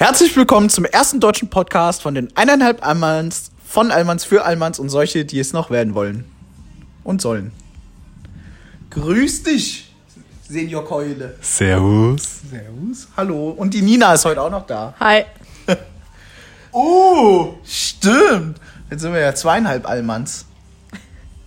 Herzlich willkommen zum ersten deutschen Podcast von den eineinhalb Almans, von Almans für Almans und solche, die es noch werden wollen. Und sollen. Grüß dich, Senior Keule. Servus. Servus. Hallo. Und die Nina ist heute auch noch da. Hi. Oh, stimmt. Jetzt sind wir ja zweieinhalb Almans.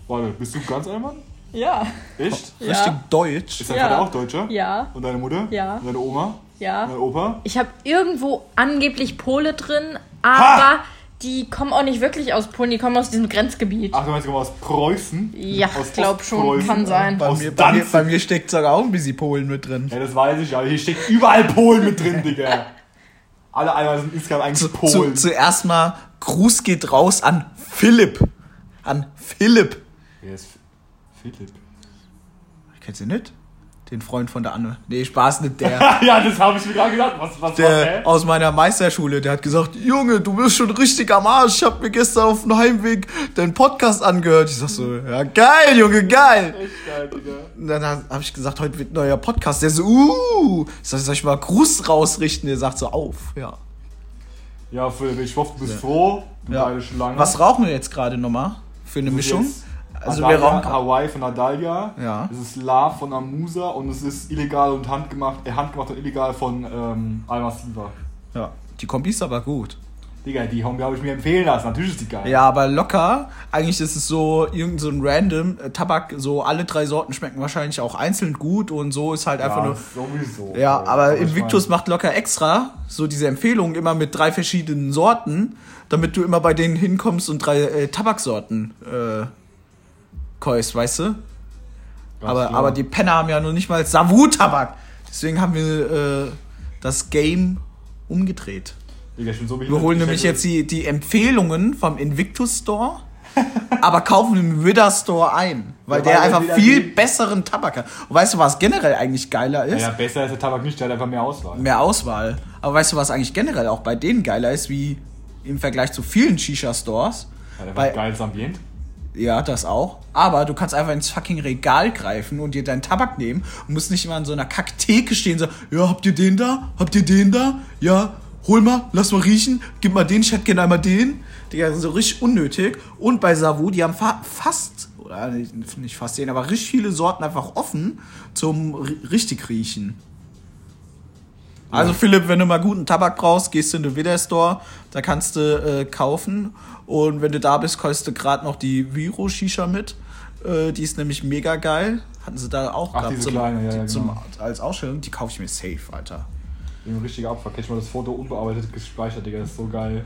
Warte, bist du ganz Allmann? Ja. Echt? Ja. Richtig deutsch. Ist dein Ja. Vater auch Deutscher? Ja. Und deine Mutter? Ja. Und deine Oma? Ja. Dein Opa? Ich habe irgendwo angeblich Pole drin, aber die kommen auch nicht wirklich aus Polen, die kommen aus diesem Grenzgebiet. Ach, du meinst, du kommst aus Preußen? ja, aus glaub schon, kann sein. Bei Aus mir, bei, mir, bei mir steckt sogar auch ein bisschen Polen mit drin. Ja, das weiß ich, aber hier steckt überall Polen mit drin, Digga. Alle Allmann sind insgesamt eigentlich Zu, Polen. zuerst mal Gruß geht raus an Philipp. An Philipp. Wer ist Philipp? Kennst du nicht? Den Freund von der Anne. Nee, Spaß nicht der. ja, das habe ich mir gerade gedacht. Was, was, was, Der hä? aus meiner Meisterschule, der hat gesagt, Junge, du bist schon richtig am Arsch. Ich hab mir gestern auf dem Heimweg deinen Podcast angehört. Ich sag so, ja geil, Junge, geil. Echt geil, Digga. Und dann habe ich gesagt, heute wird ein neuer Podcast. Der so, uh. Ich sag, soll ich mal Gruß rausrichten? Der sagt so, auf, ja. Ja, Philipp, ich hoffe, du bist froh. Du ja. beide schon lange. Was rauchen wir jetzt gerade nochmal für eine Mischung? Jetzt Also wir Adalia, Hawaii von Adalia. Ja. Es ist Love von Amusa und es ist illegal und handgemacht, äh, handgemacht und illegal von ähm, Alma Siva. Ja, die Kombi ist aber gut. Digga, die Homie habe ich mir empfehlen lassen. Natürlich ist die geil. Ja, aber locker. Eigentlich ist es so irgend so ein random äh, Tabak. So alle drei Sorten schmecken wahrscheinlich auch einzeln gut und so ist halt einfach nur. sowieso. Ja, aber ich Invictus macht locker extra so diese Empfehlung immer mit drei verschiedenen Sorten, damit du immer bei denen hinkommst und drei äh, Tabaksorten äh, kaufst, weißt du? Aber, aber die Penner haben ja noch nicht mal Savu-Tabak. Deswegen haben wir äh, das Game umgedreht. Digga, ich bin so Wir holen nämlich jetzt die, die Empfehlungen vom Invictus Store, aber kaufen im Wither Store ein, weil Ja, der weil einfach viel besseren Tabak hat. Und weißt du, was generell eigentlich geiler ist? Ja, besser ist der Tabak nicht, der hat einfach mehr Auswahl. Mehr Auswahl. Aber weißt du, was eigentlich generell auch bei denen geiler ist, wie im Vergleich zu vielen Shisha-Stores? Ja, der hat geiles Ambient. Ja, das auch. Aber du kannst einfach ins fucking Regal greifen und dir deinen Tabak nehmen und musst nicht immer an so einer Kacktheke stehen und so, ja, habt ihr den da? Habt ihr den da? Ja, hol mal, lass mal riechen, gib mal den, ich hätte gerne einmal den. Digga, so richtig unnötig. Und bei Savu, die haben fa fast, oder nicht, fast den, aber richtig viele Sorten einfach offen zum ri- richtig riechen. Also Philipp, wenn du mal guten Tabak brauchst, gehst du in den Widder Store, da kannst du äh, kaufen. Und wenn du da bist, kaufst du gerade noch die Viro Shisha mit. Äh, die ist nämlich mega geil. Hatten sie da auch Ach, gehabt diese kleine, ja, ja, zum, genau. als Ausstellung. Die kaufe ich mir safe, Alter. Ein richtiger Abfuck. Hätte ich mal das Foto unbearbeitet gespeichert, Digga. Das ist so geil.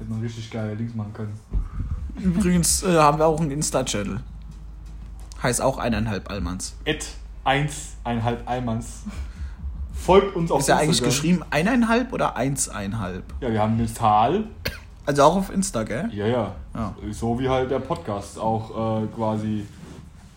Hätte man richtig geile Links machen können. Übrigens äh, haben wir auch einen Insta-Channel. Heißt auch eineinhalb Almans. Et 1, eineinhalb Almans. Folgt uns auf Ist ja eigentlich geschrieben eineinhalb oder eins einhalb? Ja, wir haben eine Zahl. Also auch auf Insta, gell? Ja, ja. Ja. So wie halt der Podcast auch äh, quasi.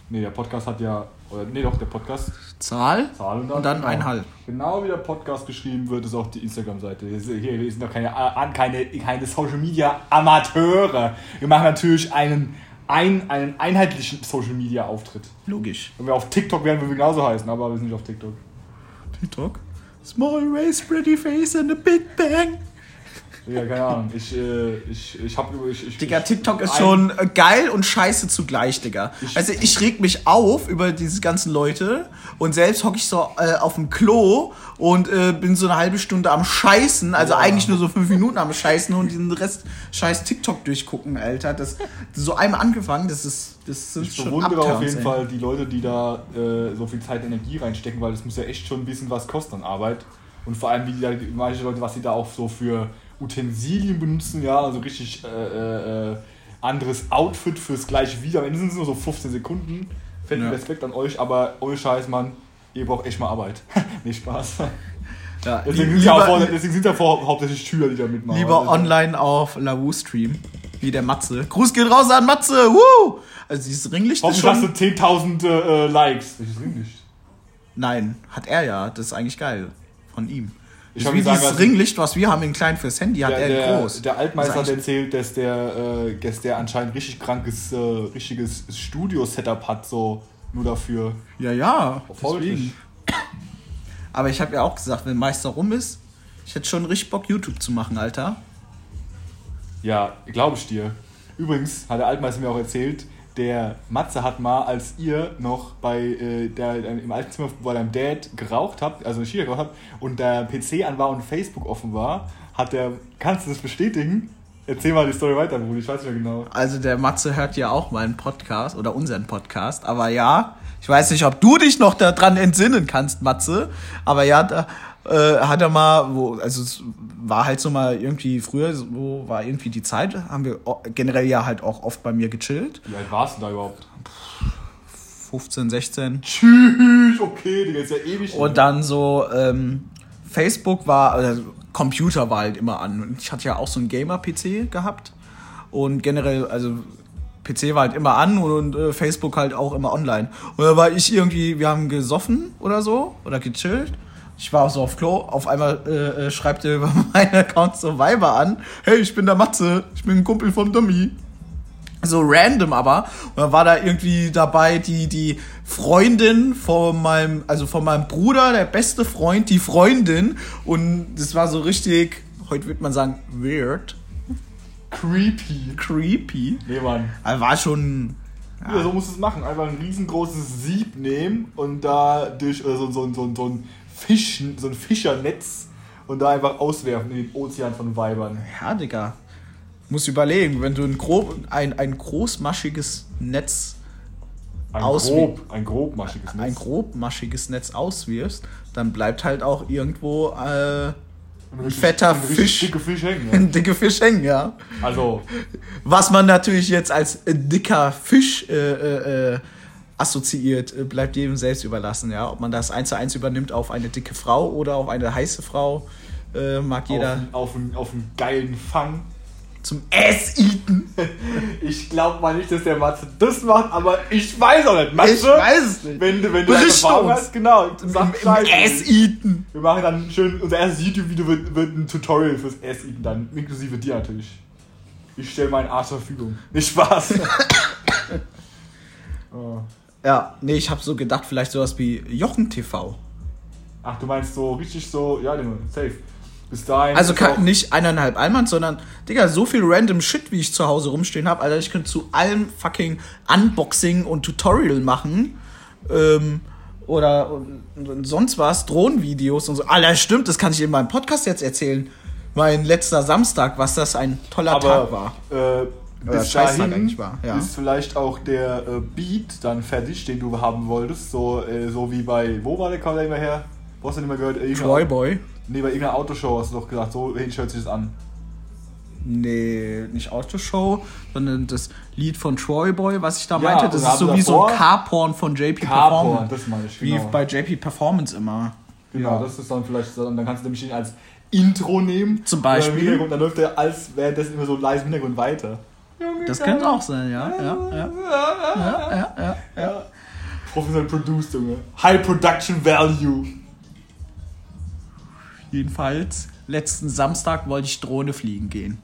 Nee, der Podcast hat ja. Oder, nee, doch, der Podcast. Zahl Zahl und dann, und dann genau. einhalb. Genau wie der Podcast geschrieben wird, ist auch die Instagram-Seite. Hier, wir sind doch keine, äh, keine, keine Social Media Amateure. Wir machen natürlich einen, ein, einen einheitlichen Social Media Auftritt. Logisch. Wenn wir auf TikTok wären, würden wir genauso heißen, aber wir sind nicht auf TikTok. TikTok. Small race, pretty face and a big bang. Ja, keine Ahnung. Ich, äh, ich, ich hab ich, ich, Digga, ich, TikTok ist schon äh, geil und scheiße zugleich, Digga. Also ich reg mich auf über diese ganzen Leute und selbst hocke ich so äh, auf dem Klo und äh, bin so eine halbe Stunde am Scheißen, also Ja. eigentlich nur so fünf Minuten am Scheißen und den Rest scheiß TikTok durchgucken, Alter. Das so einmal angefangen, das ist das sind Ich bewundere auf jeden ey. Fall die Leute, die da äh, so viel Zeit und Energie reinstecken, weil das muss ja echt schon ein bisschen was kosten an Arbeit. Und vor allem, wie die, da- manche Leute, was sie da auch so für Utensilien benutzen, ja, also richtig äh, äh, äh, anderes Outfit fürs gleiche Video. Am Ende sind es nur so 15 Sekunden. Fetten Ja. Respekt an euch, aber ohne Scheiß, Mann, ihr braucht echt mal Arbeit. nicht Spaß. Ja, Deswegen, sind ja auch vor, lieber, deswegen sind ja vor, hauptsächlich Schüler, die da mitmachen. lieber Also, online auf Lavu Stream, wie der Matze. Gruß geht raus an Matze, woo! Also dieses Ringlicht ist Hoffentlich hast schon... du 10.000 äh, Likes. Welches Ringlicht? Nein, hat er ja. Das ist eigentlich geil. Von ihm. Ich wie gesagt, dieses Ringlicht, was wir haben in klein fürs Handy, hat der, er der, groß. Der Altmeister hat erzählt, dass der, äh, dass der anscheinend richtig krankes, äh, richtiges Studio-Setup hat, so nur dafür. Ja, ja. Deswegen. Aber ich habe ja auch gesagt, wenn Meister rum ist, Ich hätte schon richtig Bock, YouTube zu machen, Alter. Ja, glaube ich dir. Übrigens hat der Altmeister mir auch erzählt, der Matze hat mal, als ihr noch bei äh, der, im alten Zimmer bei deinem Dad geraucht habt, also eine Shisha geraucht habt, und der PC an war und Facebook offen war, hat der, kannst du das bestätigen? Erzähl mal die Story weiter, Bruder, ich weiß nicht mehr genau. Also der Matze hört ja auch meinen Podcast oder unseren Podcast, aber ja, ich weiß nicht, ob du dich noch daran entsinnen kannst, Matze, aber ja, da äh, hat er mal, wo, also es war halt so mal irgendwie früher, so war irgendwie die Zeit, haben wir generell ja halt auch oft bei mir gechillt, Wie alt warst du da überhaupt? 15, 16 Tschüss, okay, Digga, ist ja ewig. und dann so ähm, Facebook war, also Computer war halt immer an und ich hatte ja auch so einen Gamer-PC gehabt und generell, also PC war halt immer an und, äh, Facebook halt auch immer online. Und da war ich irgendwie, wir haben gesoffen oder so oder gechillt. Ich war so auf Klo, auf einmal äh, äh, schreibt er über meinen Account so Weiber an. Hey, ich bin der Matze, ich bin ein Kumpel vom Dummy. So random aber. Und dann war da irgendwie dabei die, die Freundin von meinem, also von meinem Bruder, der beste Freund, die Freundin. Und das war so richtig, heute würde man sagen, weird, creepy. creepy. Nee, Mann. Also war schon. Ja, so musst du es machen. Einfach ein riesengroßes Sieb nehmen und da durch äh, so, so, so, so ein Fisch, so ein Fischernetz und da einfach auswerfen in den Ozean von Weibern. Ja, Digga. Muss überlegen, wenn du ein, grob, ein, ein großmaschiges Netz, Ein grob, ein grobmaschiges Netz. ein grobmaschiges Netz auswirfst, dann bleibt halt auch irgendwo äh, Ein fetter richtig Fisch. Dicke Fisch hängen. ein dicker Fisch hängen, ja. Ja. Also, Was man natürlich jetzt als dicker Fisch äh, äh, äh, assoziiert, äh, bleibt jedem selbst überlassen, ja. Ob man das eins zu eins übernimmt auf eine dicke Frau oder auf eine heiße Frau, äh, mag jeder auf, auf, einen, auf einen geilen Fang. zum Ass-Eaten. Ich glaube mal nicht, dass der Matze das macht, aber ich weiß auch nicht. Matze, Ich weiß es nicht. wenn du, wenn du Berichte Erfahrung hast, genau. Sag im. Ass-Eaten. Wir machen dann schön, unser erstes YouTube-Video wird, wird ein Tutorial fürs Ass-Eaten dann, inklusive dir natürlich. Ich stelle meinen Arsch zur Verfügung. Nicht Spaß. oh. Ja, nee, ich habe so gedacht, vielleicht sowas wie Jochen TV. Ach, du meinst so richtig so, ja, safe. Bis dahin. Also nicht eineinhalb Allmann, sondern, Digga, so viel random Shit, wie ich zu Hause rumstehen habe. Alter, ich könnte zu allem fucking Unboxing und Tutorial machen. Ähm, oder und, und sonst was, Drohnenvideos und so. Alter, stimmt, das kann ich in meinem Podcast jetzt erzählen. Mein letzter Samstag, was das ein toller Tag war. Äh, bis dahin ja. ist vielleicht auch der äh, Beat dann fertig, den du haben wolltest. So, äh, so wie bei, wo war der Call immer her? Wo hast du den immer gehört? Troy Boy. Nee, bei irgendeiner Autoshow hast du doch gesagt, so hey, hört sich das an. Nee, nicht Autoshow, sondern das Lied von Troy Boy, was ich da Ja, meinte. Das ist so wie so ein Carporn von JP Performance. das meine ich, Wie genau. bei JP Performance immer. Genau, das ist dann vielleicht, so, dann kannst du nämlich den als Intro nehmen. Zum Beispiel. Und dann läuft der als währenddessen immer so leise im Hintergrund weiter. Das könnte auch sein, ja. ja, ja. ja, ja, ja. Ja. Professionell produced, Junge. High Production Value. Jedenfalls, letzten Samstag wollte ich Drohne fliegen gehen.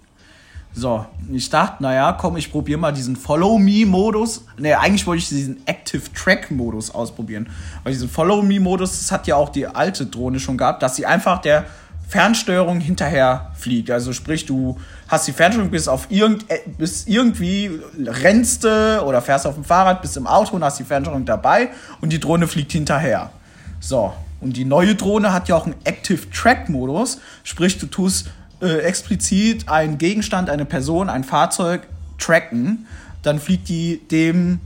So, ich dachte, naja, komm, ich probiere mal diesen Follow-Me-Modus. Ne, eigentlich wollte ich diesen Active-Track-Modus ausprobieren. Weil diesen Follow-Me-Modus, das hat ja auch die alte Drohne schon gehabt, dass sie einfach der Fernsteuerung hinterher fliegt. Also sprich, du hast die Fernsteuerung bis auf irgend, äh, bis irgendwie rennst oder fährst auf dem Fahrrad, bist im Auto und hast die Fernsteuerung dabei und die Drohne fliegt hinterher. So, und die neue Drohne hat ja auch einen Active Track Modus, sprich du tust äh, explizit einen Gegenstand, eine Person, ein Fahrzeug tracken, dann fliegt die dem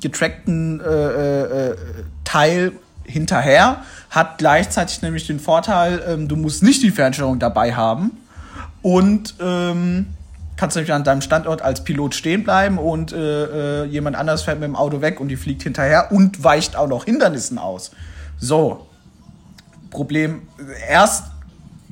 getrackten äh, äh, äh, Teil hinterher, hat gleichzeitig nämlich den Vorteil, ähm, du musst nicht die Fernsteuerung dabei haben und ähm, kannst nämlich an deinem Standort als Pilot stehen bleiben und äh, äh, jemand anders fährt mit dem Auto weg und die fliegt hinterher und weicht auch noch Hindernissen aus. So, Problem, erst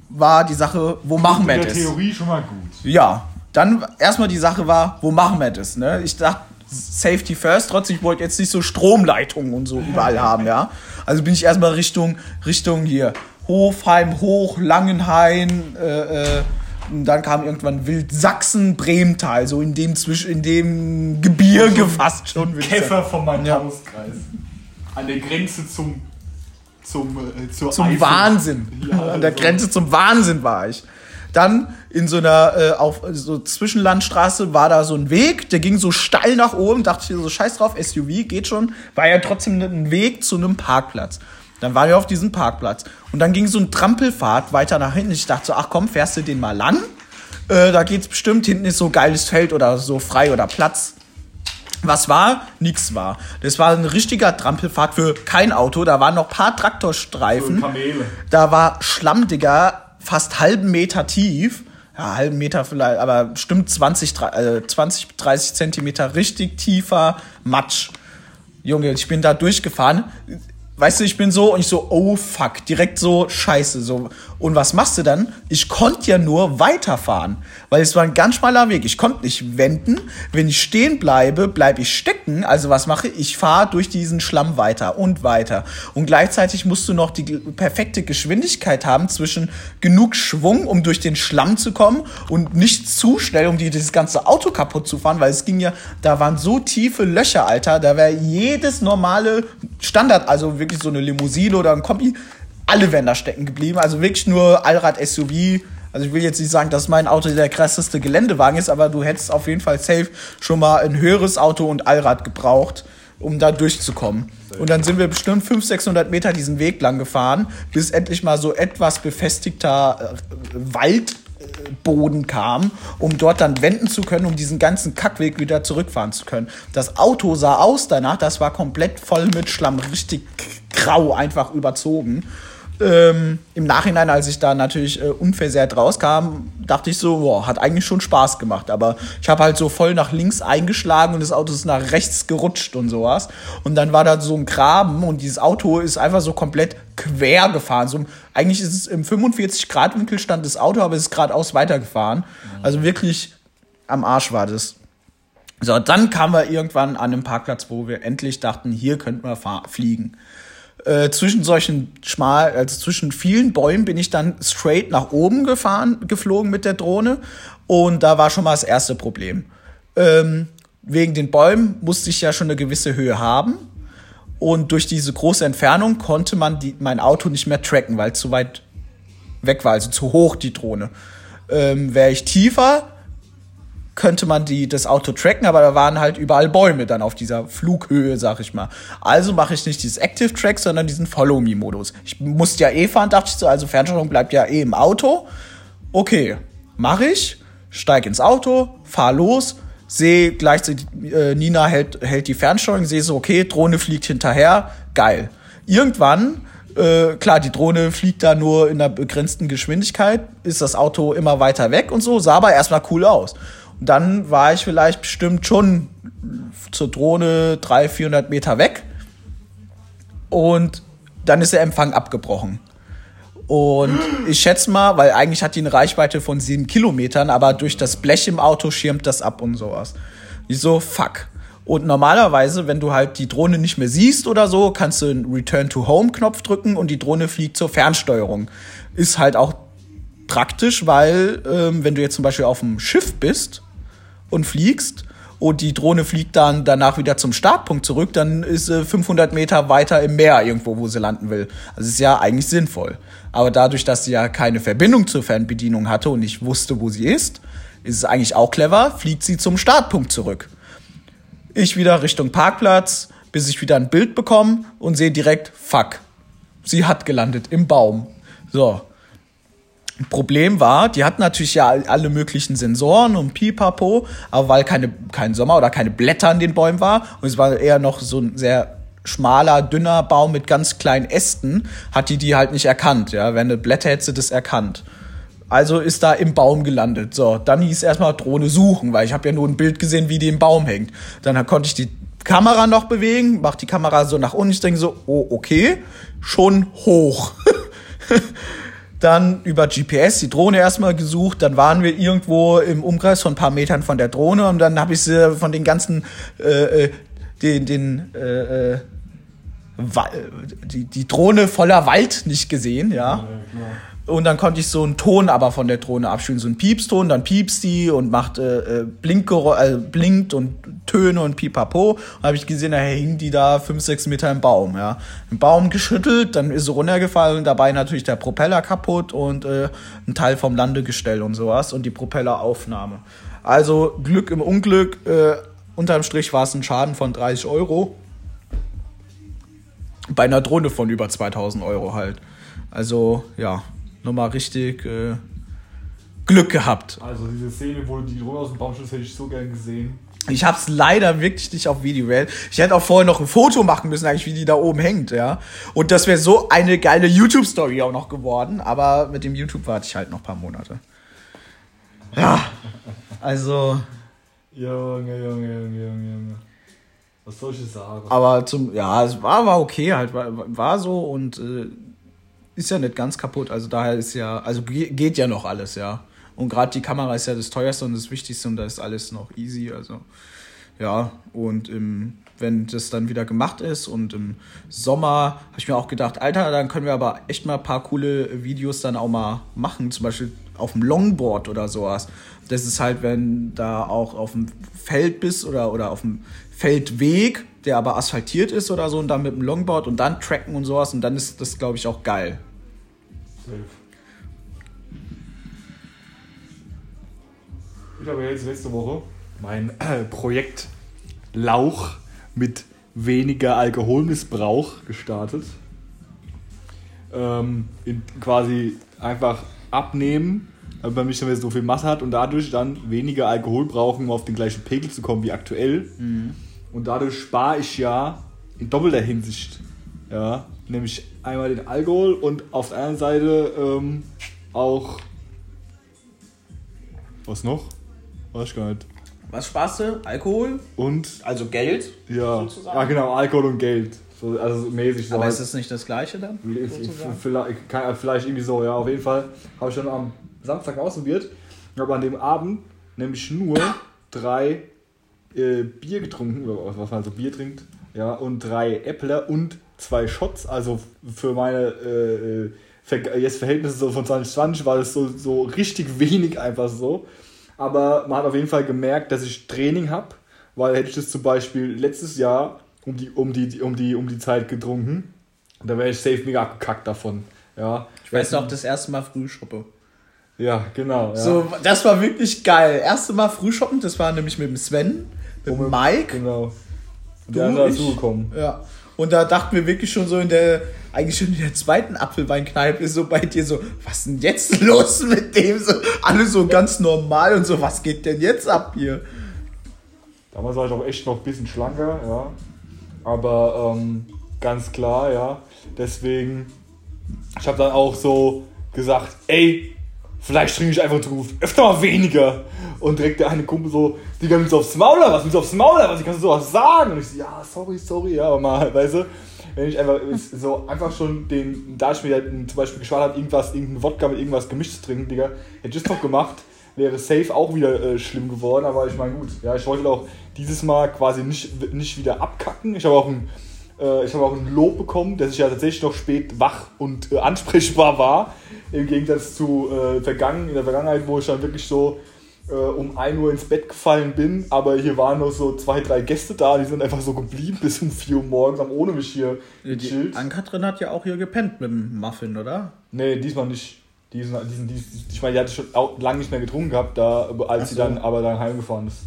war die Sache, wo machen wir In der das? Theorie schon mal gut. Ja, dann erstmal die Sache war, wo machen wir das? Ne? Ich dachte, Safety first, trotzdem, ich wollte jetzt nicht so Stromleitungen und so überall haben, ja. Also bin ich erstmal Richtung, Richtung hier, Hofheim, Hoch, Langenhain, äh, äh, und dann kam irgendwann Wildsachsen, Bremental, so in dem zwischen, in dem Gebirge fast schon. würd ich sagen. Käfer von meinem Ja. Hauskreis. An der Grenze zum zum, äh, zum Eifel. Wahnsinn. Ja, An der also- Grenze zum Wahnsinn war ich. Dann in so einer äh, auf so Zwischenlandstraße war da so ein Weg, der ging so steil nach oben, dachte ich so scheiß drauf, SUV geht schon, war ja trotzdem ein Weg zu einem Parkplatz. Dann waren wir auf diesem Parkplatz und dann ging so ein Trampelfahrt weiter nach hinten. Ich dachte so, ach komm, fährst du den mal lang? Äh, da geht's bestimmt, hinten ist so geiles Feld oder so frei oder Platz. Was war? Nix war. Das war ein richtiger Trampelfahrt für kein Auto. Da waren noch paar Traktorstreifen. Kamele. Da war Schlamm, Digga, fast halben Meter tief. Ja, halben Meter vielleicht, aber bestimmt 20, dre- äh, 20 30 Zentimeter richtig tiefer Matsch. Junge, ich bin da durchgefahren. Weißt du, ich bin so und ich so, oh fuck, direkt so scheiße. So. Und was machst du dann? Ich konnte ja nur weiterfahren, weil es war ein ganz schmaler Weg. Ich konnte nicht wenden. Wenn ich stehen bleibe, bleibe ich stecken. Also was mache ich? Ich fahre durch diesen Schlamm weiter und weiter. Und gleichzeitig musst du noch die perfekte Geschwindigkeit haben zwischen genug Schwung, um durch den Schlamm zu kommen und nicht zu schnell, um dir das ganze Auto kaputt zu fahren, weil es ging ja, da waren so tiefe Löcher, Alter. Da wäre jedes normale Standard, also wirklich so eine Limousine oder ein Kombi, alle wären da stecken geblieben. Also wirklich nur Allrad-SUV. Also ich will jetzt nicht sagen, dass mein Auto der krasseste Geländewagen ist, aber du hättest auf jeden Fall safe schon mal ein höheres Auto und Allrad gebraucht, um da durchzukommen. Und dann sind wir bestimmt 500, 600 Meter diesen Weg lang gefahren, bis endlich mal so etwas befestigter äh, Waldboden kam, um dort dann wenden zu können, um diesen ganzen Kackweg wieder zurückfahren zu können. Das Auto sah aus danach, das war komplett voll mit Schlamm, richtig grau einfach überzogen. Ähm, Im Nachhinein, als ich da natürlich äh, unversehrt rauskam, dachte ich so, boah, hat eigentlich schon Spaß gemacht. Aber ich habe halt so voll nach links eingeschlagen und das Auto ist nach rechts gerutscht und sowas. Und dann war da so ein Graben und dieses Auto ist einfach so komplett quer gefahren. So, eigentlich ist es im 45-Grad-Winkel stand das Auto, aber es ist geradeaus weitergefahren. Also wirklich am Arsch war das. So, dann kamen wir irgendwann an einem Parkplatz, wo wir endlich dachten, hier könnten wir fliegen. Äh, zwischen solchen schmal, also zwischen vielen Bäumen bin ich dann straight nach oben gefahren, geflogen mit der Drohne. Und da war schon mal das erste Problem. Ähm, wegen den Bäumen musste ich ja schon eine gewisse Höhe haben. Und durch diese große Entfernung konnte man die, mein Auto nicht mehr tracken, weil es zu weit weg war, also zu hoch die Drohne. Ähm, Wäre ich tiefer, könnte man die, das Auto tracken, aber da waren halt überall Bäume dann auf dieser Flughöhe, sag ich mal. Also mache ich nicht dieses Active Track, sondern diesen Follow-Me-Modus. Ich musste ja eh fahren, dachte ich so, also Fernsteuerung bleibt ja eh im Auto. Okay, mache ich, steig ins Auto, fahr los, sehe gleichzeitig, äh, Nina hält, hält die Fernsteuerung, sehe so, okay, Drohne fliegt hinterher, geil. Irgendwann äh, klar, die Drohne fliegt da nur in einer begrenzten Geschwindigkeit, ist das Auto immer weiter weg und so, sah aber erstmal cool aus. Dann war ich vielleicht bestimmt schon zur Drohne 300, 400 Meter weg und dann ist der Empfang abgebrochen. Und ich schätze mal, weil eigentlich hat die eine Reichweite von sieben Kilometern, aber durch das Blech im Auto schirmt das ab und sowas. Ich so, fuck. Und normalerweise, wenn du halt die Drohne nicht mehr siehst oder so, kannst du einen Return to Home Knopf drücken und die Drohne fliegt zur Fernsteuerung. Ist halt auch praktisch, weil ähm, wenn du jetzt zum Beispiel auf dem Schiff bist und fliegst und die Drohne fliegt dann danach wieder zum Startpunkt zurück, dann ist sie 500 Meter weiter im Meer irgendwo, wo sie landen will. Also ist ja eigentlich sinnvoll. Aber dadurch, dass sie ja keine Verbindung zur Fernbedienung hatte und nicht wusste, wo sie ist, ist es eigentlich auch clever, fliegt sie zum Startpunkt zurück. Ich wieder Richtung Parkplatz, bis ich wieder ein Bild bekomme und sehe direkt, fuck, sie hat gelandet im Baum. So. Problem war, die hatten natürlich ja alle möglichen Sensoren und Pipapo, aber weil keine, kein Sommer oder keine Blätter an den Bäumen war und es war eher noch so ein sehr schmaler, dünner Baum mit ganz kleinen Ästen, hat die die halt nicht erkannt. Ja, wenn eine Blätter hätte sie das erkannt. Also ist da im Baum gelandet. So, dann hieß erstmal Drohne suchen, weil ich habe ja nur ein Bild gesehen, wie die im Baum hängt. Dann konnte ich die Kamera noch bewegen, mach die Kamera so nach unten. Ich denke so, oh, okay, schon hoch. dann über GPS die Drohne erstmal gesucht, dann waren wir irgendwo im Umkreis von ein paar Metern von der Drohne und dann habe ich sie von den ganzen äh, äh, den, den äh, äh, Wa- die, die Drohne voller Wald nicht gesehen, ja. Und dann konnte ich so einen Ton aber von der Drohne abspielen, so einen Piepston, dann piepst die und macht äh, äh, äh, blinkt und Töne und pipapo. Und habe ich gesehen, da hing die da fünf, sechs Meter im Baum, ja. Im Baum geschüttelt, dann ist sie runtergefallen dabei natürlich der Propeller kaputt und äh, ein Teil vom Landegestell und sowas und die Propelleraufnahme. Also Glück im Unglück, äh, unterm Strich war es ein Schaden von 30 Euro. Bei einer Drohne von über 2000 Euro halt. Also, ja, nochmal richtig äh, Glück gehabt. Also diese Szene, wo die Drohne aus dem Baum schießt, hätte ich so gern gesehen. Ich hab's leider wirklich nicht auf Video. weil Ich hätte auch vorher noch ein Foto machen müssen, eigentlich, wie die da oben hängt, ja. Und das wäre so eine geile YouTube-Story auch noch geworden. Aber mit dem YouTube warte ich halt noch ein paar Monate. Ja, also, Junge, Junge, Junge, Junge, Junge. Was soll ich sagen? aber zum, ja, es war, war okay halt, war, war so und äh, ist ja nicht ganz kaputt. Also daher ist ja, also ge- geht ja noch alles, ja. Und gerade die Kamera ist ja das teuerste und das Wichtigste und da ist alles noch easy, also ja. Und im, wenn das dann wieder gemacht ist und im Sommer habe ich mir auch gedacht, Alter, dann können wir aber echt mal ein paar coole Videos dann auch mal machen, zum Beispiel auf dem Longboard oder sowas. Das ist halt, wenn da auch auf dem Feld bist oder, oder auf dem Feldweg, der aber asphaltiert ist oder so und dann mit dem Longboard und dann tracken und sowas und dann ist das, glaube ich, auch geil. Safe. Ich habe jetzt letzte Woche mein äh, Projekt Lauch mit weniger Alkoholmissbrauch gestartet. Ähm, in, quasi einfach abnehmen, damit man nicht mehr so viel Masse hat und dadurch dann weniger Alkohol brauchen, um auf den gleichen Pegel zu kommen wie aktuell. Und dadurch spare ich ja in doppelter Hinsicht. Ja, nämlich einmal den Alkohol und auf der anderen Seite ähm, auch. Was noch? Weiß ich gar nicht. Was sparst du? Alkohol? Und, Also Geld? ja, Sozusagen? ja genau, Alkohol und Geld. So, also mäßig so. Aber halt. ist das nicht das gleiche dann? Vielleicht, kann- vielleicht irgendwie so, ja, auf jeden Fall habe ich schon am Samstag ausprobiert. Aber an dem Abend nämlich nur drei äh, Bier getrunken, oder was man so Bier trinkt, ja, und drei Äppler und zwei Shots. Also für meine äh, äh, Ver jetzt Verhältnisse so von 2020 war das so, so richtig wenig einfach so. Aber man hat auf jeden Fall gemerkt, dass ich Training habe, weil hätte ich das zum Beispiel letztes Jahr um die, um die, um die, um die Zeit getrunken, da wäre ich safe mega abgekackt davon. Ja, Ich weiß noch, das erste Mal Frühschoppe. Ja, genau. Ja. So, das war wirklich geil. Erste Mal Frühschoppen, das war nämlich mit dem Sven, mit dem Mike. Genau. Und Du, der ich- dazugekommen. Ja. Und da dachten wir wirklich schon so in der, eigentlich schon in der zweiten Apfelweinkneipe ist so bei dir so, was denn jetzt los mit dem? So, alle so ganz normal und so, was geht denn jetzt ab hier? Damals war ich auch echt noch ein bisschen schlanker, ja. Aber ähm, ganz klar, ja. Deswegen, ich habe dann auch so gesagt, ey, vielleicht trinke ich einfach in Zukunft öfter mal weniger. Und direkt der eine Kumpel so, die nimmst du aufs Maul oder was? Nimmst du aufs Maul oder was? Ich kann so was sagen. Und ich so, ja, sorry, sorry, ja, aber mal, weißt du, wenn ich einfach so einfach schon den, da ich mir halt zum Beispiel geschwart habe, irgendwas, irgendeinen Wodka mit irgendwas gemischt zu trinken, Digga, hätte ich das noch gemacht, wäre safe auch wieder äh, schlimm geworden, aber ich meine, gut, ja, ich wollte auch dieses Mal quasi nicht, nicht wieder abkacken. Ich habe auch ein, ich habe auch ein Lob bekommen, dass ich ja tatsächlich noch spät wach und äh, ansprechbar war, im Gegensatz zu äh, vergangen, in der Vergangenheit, wo ich dann wirklich so äh, um 1 Uhr ins Bett gefallen bin, aber hier waren noch so zwei, drei Gäste da, die sind einfach so geblieben bis um 4 Uhr morgens, haben ohne mich hier Die gechillt. Ann-Kathrin hat ja auch hier gepennt mit dem Muffin, oder? Nee, diesmal nicht. Diesen, diesen, diesen, ich meine, die hatte schon auch lange nicht mehr getrunken gehabt, da, als Ach sie so. dann aber dann heimgefahren ist.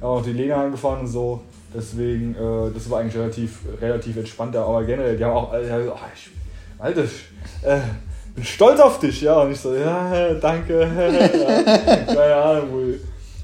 Auch die Lena heimgefahren und so. Deswegen, äh, das war eigentlich relativ, relativ entspannter. Aber generell, die haben auch, äh, oh, ich, Alter, ich äh, bin stolz auf dich, ja. Und ich so, ja, danke. ja, keine Ahnung wohl.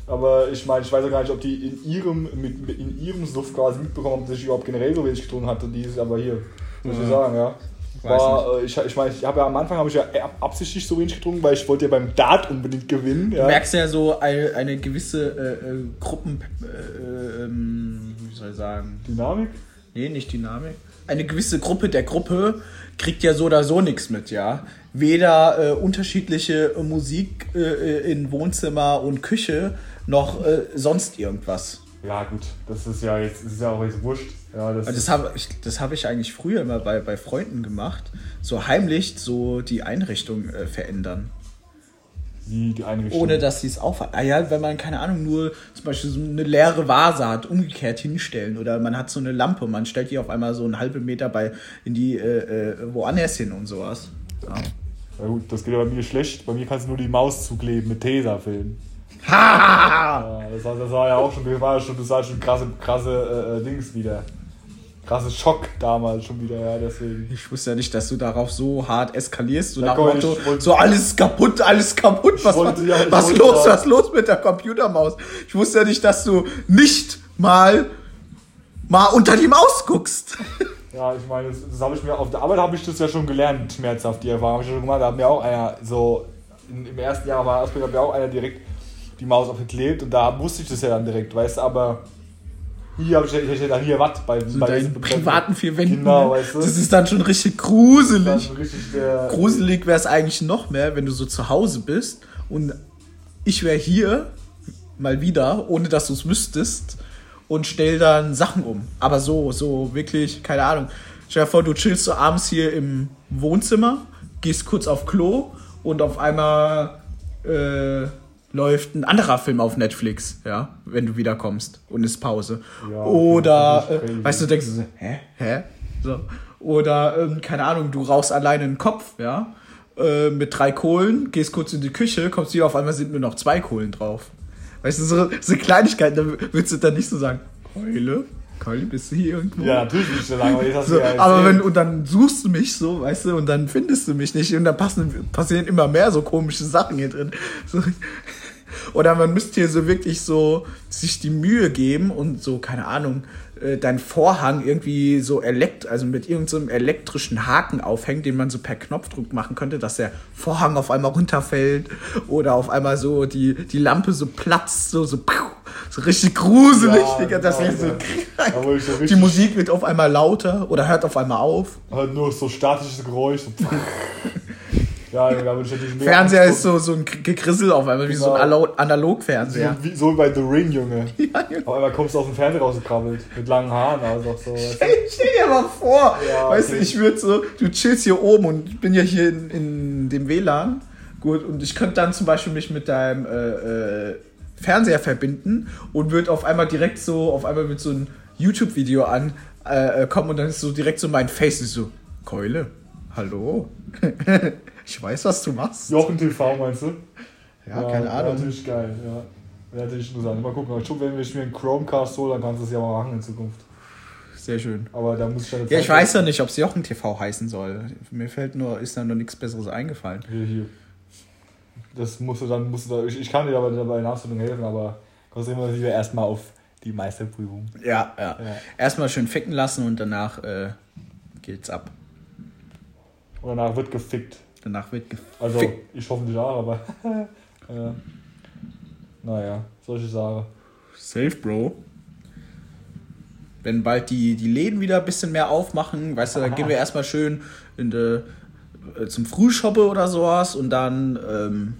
Aber ich meine, ich weiß auch gar nicht, ob die in ihrem, mit, mit in ihrem Suff quasi mitbekommen haben, dass ich überhaupt generell so wenig getrunken hatte. Dieses, aber hier, muss ich sagen, ja. War, äh, ich ich meine, ich habe ja am Anfang habe ich ja ab- absichtlich so wenig getrunken, weil ich wollte ja beim Dart unbedingt gewinnen. Ja. Du merkst ja so eine, eine gewisse äh, äh, Gruppen, äh, ähm, wie soll ich sagen, Dynamik? nee, nicht Dynamik. Eine gewisse Gruppe der Gruppe kriegt ja so oder so nichts mit, ja. Weder äh, unterschiedliche Musik äh, in Wohnzimmer und Küche noch äh, sonst irgendwas. Ja, gut, das ist ja jetzt, ist ja auch jetzt wurscht. Ja, das, Also das habe ich, das hab ich eigentlich früher immer bei, bei Freunden gemacht. So heimlich so die Einrichtung äh, verändern. Wie die Einrichtung. Ohne dass sie es auffallen. Ah ja, wenn man, keine Ahnung, nur zum Beispiel so eine leere Vase hat, umgekehrt hinstellen. Oder man hat so eine Lampe, man stellt die auf einmal so einen halben Meter bei in die äh, äh, woanders hin und sowas. Ja. Ja gut, das geht ja bei mir schlecht. Bei mir kannst du nur die Maus zukleben mit Tesafilm. Ha! Ja, das, war, das war ja auch schon, das war ja schon, das war schon krasse, krasse äh, äh, Dings wieder. Krasse Schock damals schon wieder, ja, deswegen. Ich wusste ja nicht, dass du darauf so hart eskalierst. So Ja, nach komm, Motto, so alles kaputt, alles kaputt. Was, wollte- was, ja, was los, was los mit der Computermaus? Ich wusste ja nicht, dass du nicht mal, mal unter die Maus guckst. Ja, ich meine, das, das habe ich mir auf der Arbeit habe ich das ja schon gelernt, schmerzhaft, die Erfahrung habe ich schon gemacht. Da hat mir auch einer so in, im ersten Jahr meiner Ausbildung hat mir auch einer direkt die Maus aufgeklebt und da wusste ich das ja dann direkt, weißt du, aber hier habe ich, ich hätte dann hier was bei, So bei deinen privaten vier Wänden. Genau, weißt du. Das ist dann schon richtig gruselig. ist richtig Gruselig wäre es eigentlich noch mehr, wenn du so zu Hause bist und ich wäre hier mal wieder, ohne dass du es wüsstest und stell dann Sachen um. Aber so, so wirklich, keine Ahnung. Stell dir vor, du chillst so abends hier im Wohnzimmer, gehst kurz auf Klo und auf einmal äh, läuft ein anderer Film auf Netflix, ja, wenn du wiederkommst und ist Pause. Ja, Oder, äh, weißt du, denkst du so, hä? Hä? So. Oder, ähm, keine Ahnung, du rauchst alleine einen Kopf, ja, äh, mit drei Kohlen, gehst kurz in die Küche, kommst wieder, auf einmal sind nur noch zwei Kohlen drauf. Weißt du, so, so Kleinigkeiten, da würdest du dann nicht so sagen, Keule, Keule, bist du hier irgendwo? ja, natürlich nicht so lange, aber So, aber wenn, und dann suchst du mich so, weißt du, und dann findest du mich nicht und dann passen, passieren immer mehr so komische Sachen hier drin. So. Oder man müsste hier so wirklich so sich die Mühe geben und so, keine Ahnung, äh, deinen Vorhang irgendwie so elekt, also mit irgendeinem elektrischen Haken aufhängt, den man so per Knopfdruck machen könnte, dass der Vorhang auf einmal runterfällt oder auf einmal so die, die Lampe so platzt, so, so, piu, so richtig gruselig, Ja, Digga, das genau, wäre so krank. So Die Musik wird auf einmal lauter oder hört auf einmal auf. Halt nur so statisches Geräusch. Ja, da würde ich natürlich mehr Fernseher Angst ist so, so ein Gekrissel auf einmal, wie so ein Genau. Alo- Analogfernseher. So, wie, so wie bei The Ring, Junge. Ja, Junge. Auf einmal kommst du aus dem Fernseher rausgekrabbelt. Mit langen Haaren, also auch so. Du? Stell, stell dir mal vor, Ja, weißt du, okay. ich würde so, du chillst hier oben und ich bin ja hier in, in dem WLAN. Gut, und ich könnte dann zum Beispiel mich mit deinem äh, äh, Fernseher verbinden und würde auf einmal direkt so, auf einmal mit so einem YouTube-Video an äh, äh, kommen und dann ist so direkt so mein Face ist so, Keule, hallo? ich weiß, was du machst. Jochen TV meinst du? Ja, keine Wäre Ahnung. natürlich geil, ja. Wäre natürlich interessant. Mal gucken. Ich glaube, wenn ich mir einen Chromecast hole, dann kannst du es ja mal machen in Zukunft. Sehr schön. Aber da muss ich dann Ja, ich weiß ja nicht, ob es Jochen TV heißen soll. Mir fällt nur, ist da noch nichts Besseres eingefallen. Hier, hier. Das musst du dann, musst du da, ich, ich kann dir dabei, dabei in der Ausbildung helfen, aber konzentrieren wir erstmal auf die Meisterprüfung. Ja, ja. Ja. Erstmal schön ficken lassen und danach äh, geht's ab. Und danach wird gefickt. Danach wird gefickt. Also, ich hoffentlich auch, aber. ja. Naja, solche Sachen. Safe, Bro. Wenn bald die, die Läden wieder ein bisschen mehr aufmachen, weißt du, dann gehen wir erstmal schön in de, äh, zum Frühshoppe oder sowas und dann, ähm,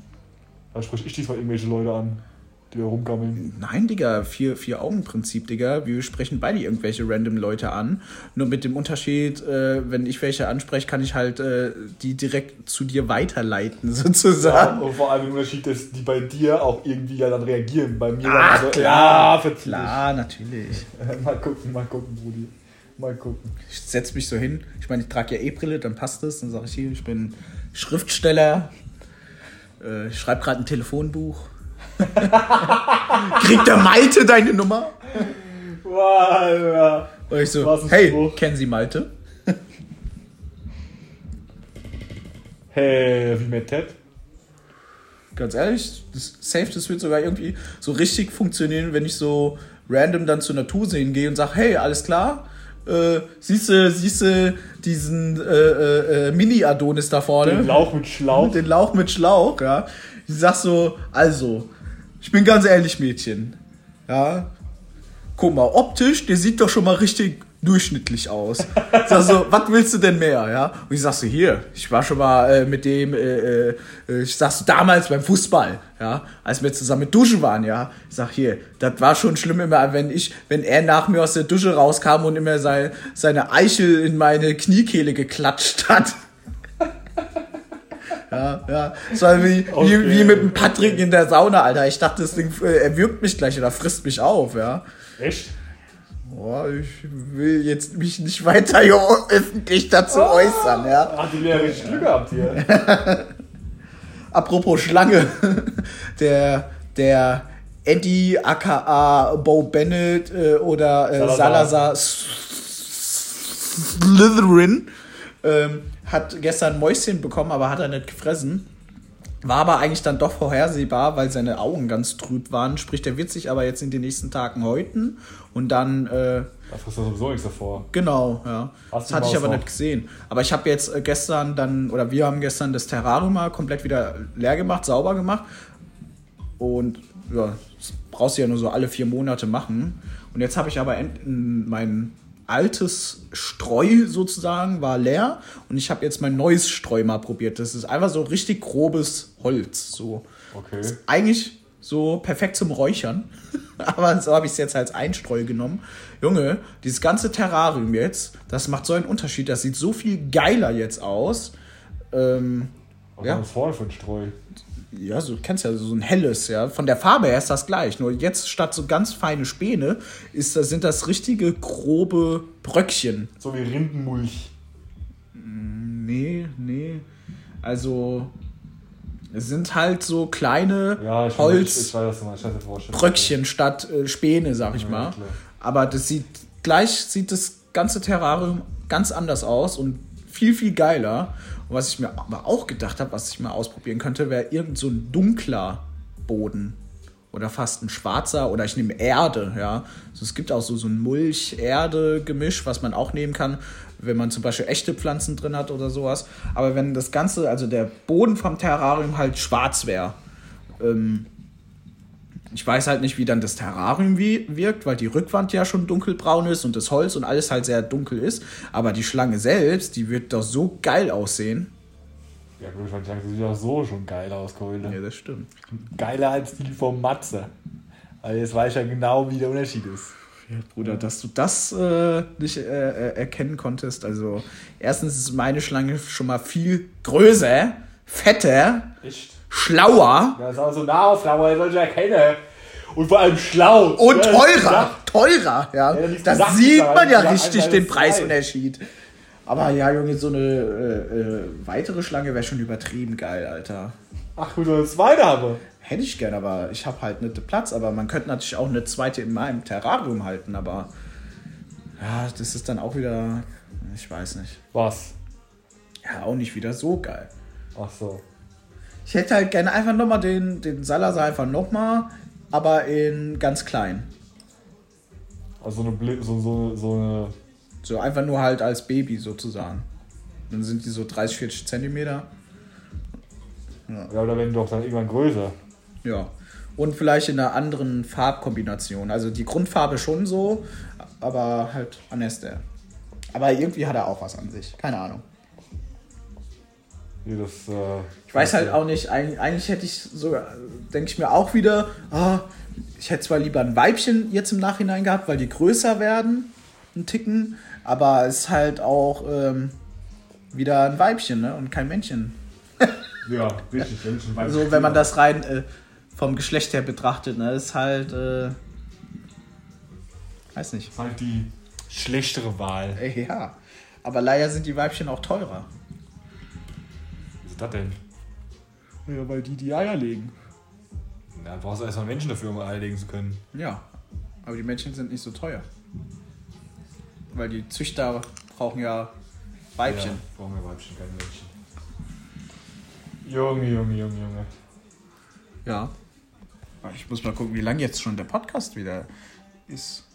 Da sprich ich diesmal irgendwelche Leute an, die da rumgammeln. nein, Digga, vier, vier Augen-Prinzip, Digga. Wir sprechen beide irgendwelche random Leute an. Nur mit dem Unterschied, äh, wenn ich welche anspreche, kann ich halt äh, die direkt zu dir weiterleiten, Ja, sozusagen. und vor allem der Unterschied, dass die bei dir auch irgendwie ja dann reagieren. Bei mir Ach, dann klar, ja, Klar, natürlich. Mal gucken, mal gucken, Brudi. Mal gucken. Ich setze mich so hin. Ich meine, ich trage ja eh Brille, dann passt es. Dann sage ich hier, ich bin Schriftsteller. Äh, ich schreibe gerade ein Telefonbuch. Kriegt der Malte deine Nummer? Wow. Und ich so, hey, Spruch. kennen Sie Malte? Hey, wie mit Ted? Ganz ehrlich, das Safe, das wird sogar irgendwie so richtig funktionieren, wenn ich so random dann zur Natur sehen gehe und sage, hey, alles klar? Äh, siehst du, siehst du diesen äh, äh, äh, Mini-Adonis da vorne? Den Lauch mit Schlauch. Den Lauch mit Schlauch, ja. Ich sag so, also, ich bin ganz ehrlich, Mädchen. Ja. Guck mal, optisch, der sieht doch schon mal richtig durchschnittlich aus. Sag so, was willst du denn mehr, ja? Und ich sag so, hier, ich war schon mal äh, mit dem, äh, äh, ich sag so, damals beim Fußball, ja, als wir zusammen mit Duschen waren, ja. Ich sag, hier, das war schon schlimm immer, wenn ich, wenn er nach mir aus der Dusche rauskam und immer sein, seine Eichel in meine Kniekehle geklatscht hat. Ja, ja. Es war wie, Okay. wie, wie mit dem Patrick in der Sauna, Alter. Ich dachte, das Ding äh, erwürgt mich gleich oder frisst mich auf, ja. Echt? Boah, ich will jetzt mich nicht weiter hier öffentlich dazu Ah. äußern, ja. Hat die Lehrer richtig Glück gehabt hier. Apropos Schlange, der, der Eddie aka Bo Bennett äh, oder äh, Salazar. Salazar Slytherin ähm, hat gestern Mäuschen bekommen, aber hat er nicht gefressen. War aber eigentlich dann doch vorhersehbar, weil seine Augen ganz trüb waren. Sprich, der wird sich aber jetzt in den nächsten Tagen häuten und dann äh, Da frisst du sowieso nichts davor. Genau, ja. Hast das hatte ich aber noch? nicht gesehen. Aber ich habe jetzt äh, gestern dann, oder wir haben gestern das Terrarium mal komplett wieder leer gemacht, sauber gemacht. Und ja, das brauchst du ja nur so alle vier Monate machen. Und jetzt habe ich aber end- n- mein altes Streu sozusagen war leer und ich habe jetzt mein neues Streu mal probiert. Das ist einfach so richtig grobes Holz. So Okay. eigentlich so perfekt zum Räuchern. Aber so habe ich es jetzt als Einstreu genommen. Junge, dieses ganze Terrarium jetzt, das macht so einen Unterschied. Das sieht so viel geiler jetzt aus. Ähm, Was Ja. für ein Streu? Ja, so, du kennst ja so ein helles, ja. Von der Farbe her ist das gleich. Nur jetzt statt so ganz feine Späne ist, das- sind das richtige grobe Bröckchen. So wie Rindenmulch. Nee, nee. Also, es sind halt so kleine Ja, ich, Holz. weiß. Bröckchen statt äh, Späne, sag ich Ja, mal. klar. Aber das sieht gleich sieht das ganze Terrarium ganz anders aus und viel viel geiler. Und was ich mir aber auch gedacht habe, was ich mal ausprobieren könnte, wäre irgend so ein dunkler Boden oder fast ein schwarzer oder ich nehme Erde, ja. Also es gibt auch so so ein Mulch-Erde-Gemisch, was man auch nehmen kann, wenn man zum Beispiel echte Pflanzen drin hat oder sowas. Aber wenn das Ganze, also der Boden vom Terrarium halt schwarz wäre, ähm, ich weiß halt nicht, wie dann das Terrarium wie, wirkt, weil die Rückwand ja schon dunkelbraun ist und das Holz und alles halt sehr dunkel ist. Aber die Schlange selbst, die wird doch so geil aussehen. Ja, gut, ich das sieht auch so schon geil aus, Keule. Ja, das stimmt. Geiler als die vom Matze. Also jetzt weiß ich ja genau, wie der Unterschied ist. Ja, Bruder, dass du das äh, nicht äh, äh, erkennen konntest. Also, erstens ist meine Schlange schon mal viel größer, fetter, Echt? Schlauer Ja, ist auch so Nahaufnahme, das soll ich erkennen. Und vor allem schlau. und teurer. Teurer, ja. Ja, das gesagt, sieht man ja richtig, den das Preisunterschied. Aber ja, Junge, so eine äh, äh, weitere Schlange wäre schon übertrieben geil, Alter. Ach, gut, das zweite habe. Hätte ich gern, aber ich habe halt nicht den Platz. Aber man könnte natürlich auch eine zweite in meinem Terrarium halten, aber ja, das ist dann auch wieder, ich weiß nicht. Was? Ja, auch nicht wieder so geil. Ach so. Ich hätte halt gerne einfach nochmal den, den Salazar einfach nochmal, aber in ganz klein. Also so eine, so, so, so eine. So einfach nur halt als Baby sozusagen. Dann sind die so 30, 40 Zentimeter. Ja, oder wenn doch dann irgendwann größer. Ja. Und vielleicht in einer anderen Farbkombination. Also die Grundfarbe schon so, aber halt anders der. Aber irgendwie hat er auch was an sich. Keine Ahnung. Hier das, äh, Ich weiß halt auch nicht, eigentlich, eigentlich hätte ich sogar, denke ich mir auch wieder, ah, ich hätte zwar lieber ein Weibchen jetzt im Nachhinein gehabt, weil die größer werden, ein Ticken, aber es ist halt auch ähm, wieder ein Weibchen ne? und kein Männchen. Ja, richtig. Menschen Also wenn man das rein äh, vom Geschlecht her betrachtet, ne, ist halt, äh, weiß nicht. ist halt die schlechtere Wahl. Äh, ja, aber leider sind die Weibchen auch teurer. Was ist das denn? Ja, weil die die Eier legen. Ja, brauchst du erstmal Menschen dafür, um Eier legen zu können. Ja, aber die Männchen sind nicht so teuer. Weil die Züchter brauchen ja Weibchen. Ja, brauchen wir Weibchen, keine Männchen. Junge, Junge, Junge, Junge. Ja. Ich muss mal gucken, wie lange jetzt schon der Podcast wieder ist.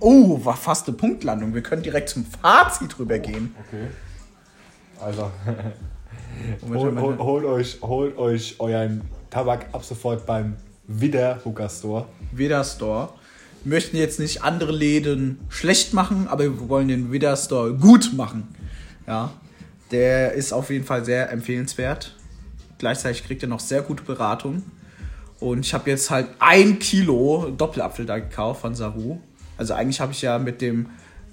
Oh, war fast eine Punktlandung. Wir können direkt zum Fazit rübergehen. Okay. Also, Holt, Moment. holt, euch, holt euch euren Tabak ab sofort beim Widder Hooker Store. Veda Store. Wir möchten jetzt nicht andere Läden schlecht machen, aber wir wollen den Widder Store gut machen. Ja, der ist auf jeden Fall sehr empfehlenswert. Gleichzeitig kriegt er noch sehr gute Beratung. Und ich habe jetzt halt ein Kilo Doppelapfel da gekauft von Saru. Also eigentlich habe ich ja mit dem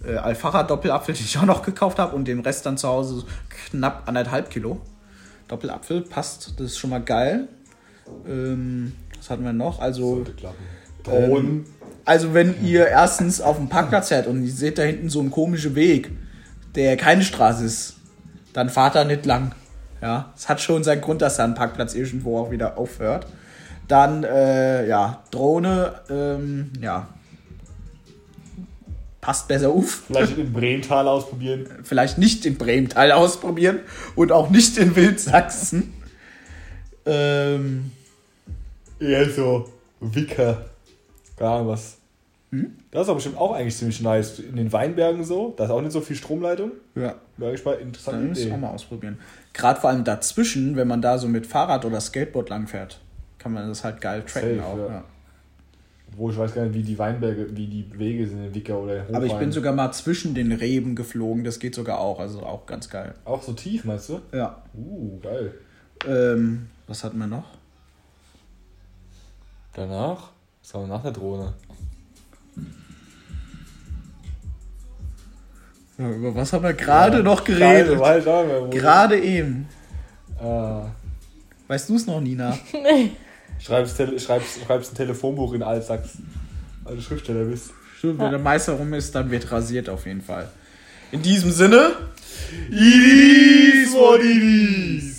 äh, Alfara Doppelapfel, den ich auch noch gekauft habe, und den Rest dann zu Hause knapp anderthalb Kilo. Doppelapfel passt, das ist schon mal geil. Ähm, was hatten wir noch? Also. Drohnen. also wenn ihr erstens auf dem Parkplatz fährt und ihr seht da hinten so einen komischen Weg, der keine Straße ist, dann fahrt da nicht lang. Ja, es hat schon seinen Grund, dass da ein Parkplatz irgendwo auch wieder aufhört. Dann, äh, ja, Drohne, ähm, ja, passt besser auf. Vielleicht in Bremental ausprobieren. Vielleicht nicht in Bremental ausprobieren und auch nicht in Wildsachsen. Ähm, Eher so Wicker. Keine Ahnung was. Hm? Das ist aber bestimmt auch eigentlich ziemlich nice. In den Weinbergen so. Da ist auch nicht so viel Stromleitung. ja, Wäre ich mal muss ich Idee. auch mal ausprobieren. Gerade vor allem dazwischen, wenn man da so mit Fahrrad oder Skateboard langfährt, kann man das halt geil tracken Safe, auch. ja. Ja. Wo ich weiß gar nicht, wie die Weinberge, wie die Wege sind in Wicker oder in Aber ich bin sogar mal zwischen den Reben geflogen, das geht sogar auch, also auch ganz geil. Auch so tief, meinst du? Ja. Uh, geil. Ähm, was hatten wir noch? Danach? Was haben wir nach der Drohne? Ja, über was haben wir gerade noch geredet? Nicht mehr, wo- Gerade eben. Ah. Weißt du es noch, Nina? Schreibst, Tele schreibst, schreibst ein Telefonbuch in Altsachs. Weil du Schriftsteller bist. Stimmt, wenn der Meister rum ist, dann wird rasiert auf jeden Fall. In diesem Sinne. Idis, what it is.